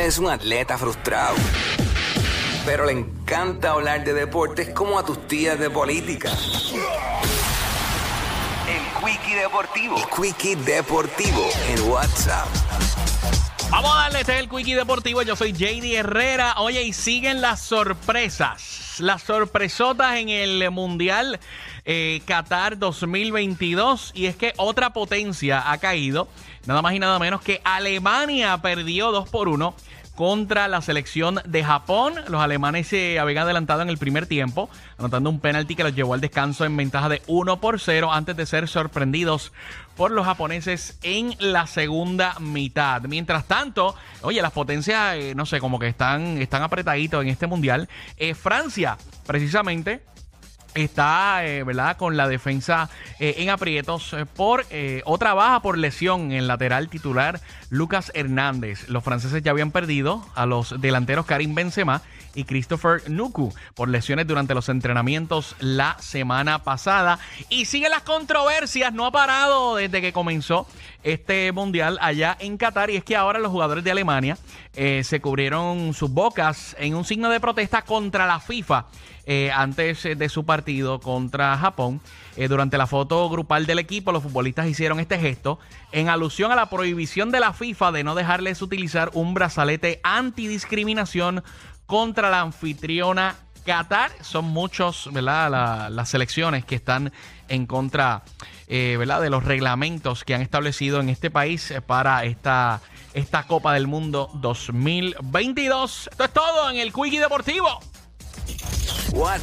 Es un atleta frustrado, pero le encanta hablar de deportes como a tus tías de política. El Quickie Deportivo. El Quickie Deportivo en WhatsApp. Vamos a darle este es el Quickie Deportivo. Yo soy JD Herrera. Oye, y siguen las sorpresas. Las sorpresotas en el Mundial eh, Qatar 2022. Y es que otra potencia ha caído. Nada más y nada menos que Alemania perdió 2 por 1 contra la selección de Japón. Los alemanes se habían adelantado en el primer tiempo, anotando un penalti que los llevó al descanso en ventaja de 1 por 0 antes de ser sorprendidos por los japoneses en la segunda mitad. Mientras tanto, oye, las potencias, eh, no sé, como que están, están apretaditos en este mundial. Eh, Francia, precisamente, está, eh, con la defensa eh, en aprietos eh, por eh, otra baja por lesión en lateral titular Lucas Hernández. Los franceses ya habían perdido a los delanteros Karim Benzema y Christopher Nuku por lesiones durante los entrenamientos la semana pasada. Y siguen las controversias, no ha parado desde que comenzó este mundial allá en Qatar. Y es que ahora los jugadores de Alemania eh, se cubrieron sus bocas en un signo de protesta contra la FIFA eh, antes de su partido contra Japón. Eh, durante la foto grupal del equipo, los futbolistas hicieron este gesto en alusión a la prohibición de la FIFA de no dejarles utilizar un brazalete antidiscriminación contra la anfitriona Qatar. Son muchos, ¿verdad? La- las selecciones que están en contra, eh, ¿verdad? De los reglamentos que han establecido en este país eh, para esta, esta Copa del Mundo 2022. Esto es todo en el Quickie Deportivo. WhatsApp.